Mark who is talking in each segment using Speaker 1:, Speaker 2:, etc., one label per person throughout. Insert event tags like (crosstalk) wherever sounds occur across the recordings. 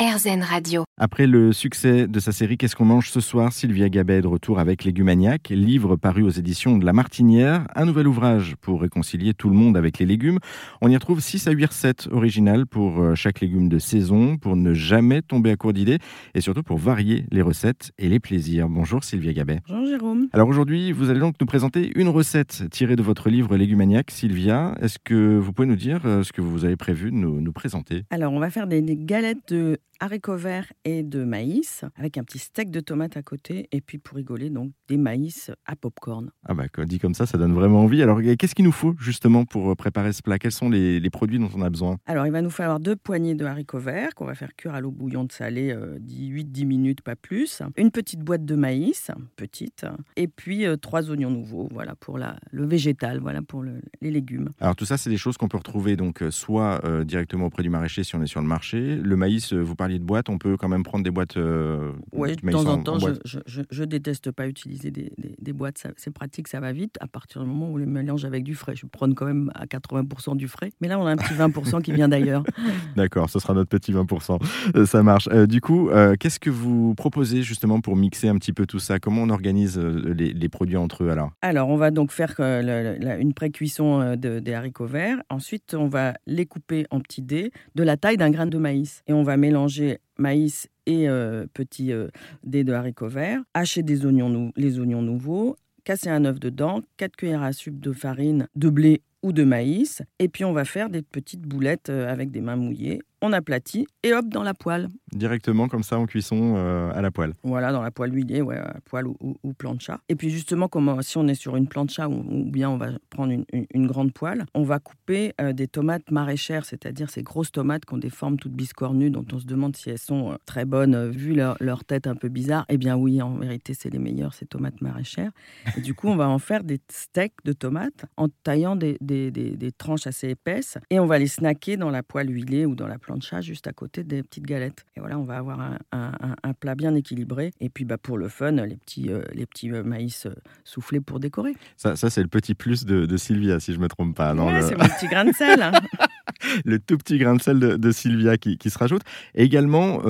Speaker 1: RZN Radio.
Speaker 2: Après le succès de sa série Qu'est-ce qu'on mange ce soir, Sylvia Gabet est de retour avec Légumaniac, livre paru aux éditions de La Martinière, un nouvel ouvrage pour réconcilier tout le monde avec les légumes. On y retrouve 6 à 8 recettes originales pour euh, chaque légume de saison, pour ne jamais tomber à court d'idées et surtout pour varier les recettes et les plaisirs. Bonjour Sylvia Gabet.
Speaker 3: Bonjour Jérôme.
Speaker 2: Alors aujourd'hui, vous allez donc nous présenter une recette tirée de votre livre Légumaniac. Sylvia, est-ce que vous pouvez nous dire euh, ce que vous avez prévu de nous, nous présenter?
Speaker 3: Alors on va faire des, des galettes de haricots verts et de maïs, avec un petit steak de tomates à côté, et puis pour rigoler, donc des maïs à popcorn.
Speaker 2: Ah bah dit comme ça, ça donne vraiment envie. Alors qu'est-ce qu'il nous faut justement pour euh, préparer ce plat? Quels sont les, produits dont on a besoin?
Speaker 3: Alors il va nous falloir deux poignées de haricots verts qu'on va faire cuire à l'eau bouillante salée 8-10 euh, minutes, pas plus. Une petite boîte de maïs, petite, et puis euh, trois oignons nouveaux, voilà pour la, le végétal, voilà pour les légumes.
Speaker 2: Alors tout ça, c'est des choses qu'on peut retrouver donc soit directement auprès du maraîcher si on est sur le marché. Le maïs, vous parlez de boîtes, on peut quand même prendre des boîtes.
Speaker 3: Euh, oui, de temps en, temps, je, je, déteste pas utiliser des, boîtes, c'est pratique, ça va vite. À partir du moment où on les mélange avec du frais, je prends quand même à 80% du frais. Mais là, on a un petit 20% qui vient d'ailleurs. (laughs)
Speaker 2: D'accord, ce sera notre petit 20%. Euh, ça marche. Euh, du coup, qu'est-ce que vous proposez justement pour mixer un petit peu tout ça? Comment on organise les, produits entre eux alors?
Speaker 3: Alors, on va donc faire une pré-cuisson des haricots verts. Ensuite, on va les couper en petits dés de la taille d'un grain de maïs. Et on va mélanger maïs et euh, petits euh, dés de haricots verts, hacher des oignons, les oignons nouveaux, casser un œuf dedans, 4 cuillères à soupe de farine de blé ou de maïs, et puis on va faire des petites boulettes euh, avec des mains mouillées on aplatit et hop dans la poêle.
Speaker 2: Directement comme ça en cuisson euh, à la poêle.
Speaker 3: Voilà, dans la poêle huilée, ouais, à poêle ou, ou, plancha. Et puis justement, comme, si on est sur une plancha ou, ou bien on va prendre une, grande poêle, on va couper euh, des tomates maraîchères, c'est-à-dire ces grosses tomates qui ont des formes toutes biscornues, dont on se demande si elles sont euh, très bonnes vu leur, tête un peu bizarre. Eh bien oui, en vérité, c'est les meilleures, ces tomates maraîchères. Et du coup, on va en faire des steaks de tomates en taillant des, des, des tranches assez épaisses et on va les snacker dans la poêle huilée ou dans la de chat juste à côté des petites galettes. Et voilà, on va avoir un, plat bien équilibré. Et puis bah, pour le fun, les petits, euh, les petits euh, maïs euh, soufflés pour décorer.
Speaker 2: Ça, ça c'est le petit plus de, Sylvia, si je ne me trompe pas.
Speaker 3: Ouais, c'est mon petit grain de sel. Hein. (laughs)
Speaker 2: le tout petit grain de sel de, Sylvia qui, se rajoute. Et également,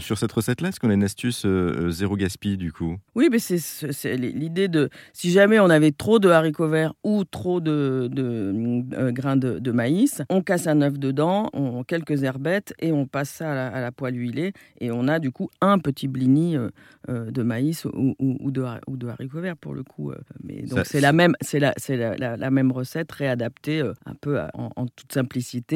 Speaker 2: sur cette recette-là, est-ce qu'on a une astuce zéro gaspille du coup?
Speaker 3: Oui, mais c'est l'idée de si jamais on avait trop de haricots verts ou trop de, de grains de, maïs, on casse un œuf dedans, on, quelques herbes et on passe ça à la, poêle huilée et on a du coup un petit blini euh, euh, de maïs ou, ou, de, ou, de, haricots verts pour le coup. Euh. Mais donc c'est la même, c'est la, c'est la, même recette réadaptée un peu en, toute simplicité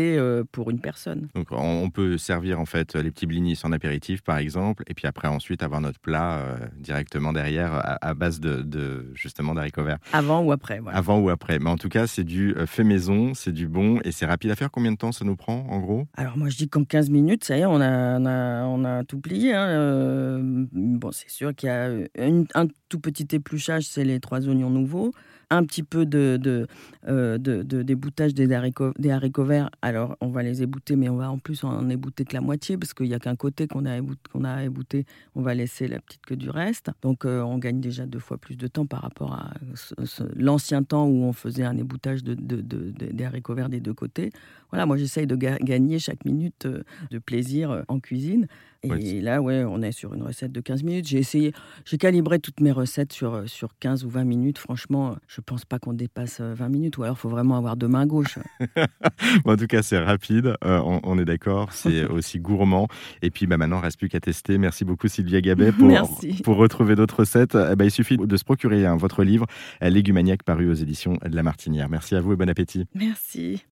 Speaker 3: pour une personne.
Speaker 2: Donc on peut servir en fait les petits blinis en apéritif par exemple et puis après ensuite avoir notre plat directement derrière à, base de, justement d'haricots verts.
Speaker 3: Avant ou après.
Speaker 2: Avant ou après. Mais en tout cas c'est du fait maison, c'est du bon et c'est rapide à faire. Combien de temps ça nous prend en gros?
Speaker 3: Alors moi je dis qu'en 15 minutes, ça y est, on a, on a, tout plié. Hein. Euh, bon, c'est sûr qu'il y a un tout petit épluchage, c'est les trois oignons nouveaux un petit peu de, de, euh, de, déboutage des haricots, des haricots verts. Alors, on va les ébouter, mais on va en plus en ébouter que la moitié, parce qu'il n'y a qu'un côté qu'on a, a ébouté. On va laisser la petite queue du reste. Donc, euh, on gagne déjà deux fois plus de temps par rapport à l'ancien temps où on faisait un éboutage de, des haricots verts des deux côtés. Voilà, moi, j'essaye de gagner chaque minute euh, de plaisir en cuisine. Et là, ouais, on est sur une recette de 15 minutes. J'ai essayé, j'ai calibré toutes mes recettes sur, sur 15 ou 20 minutes. Franchement, je je pense pas qu'on dépasse 20 euh, minutes, ou alors il faut vraiment avoir deux mains gauches. (laughs)
Speaker 2: en tout cas, c'est rapide, euh, on, est d'accord, c'est (laughs) aussi gourmand. Et puis bah, maintenant, il ne reste plus qu'à tester. Merci beaucoup Sylvia Gabet (laughs) pour, pour retrouver d'autres recettes. Eh ben, il suffit de se procurer hein, votre livre Légumaniac paru aux éditions de La Martinière. Merci à vous et bon appétit.
Speaker 3: Merci.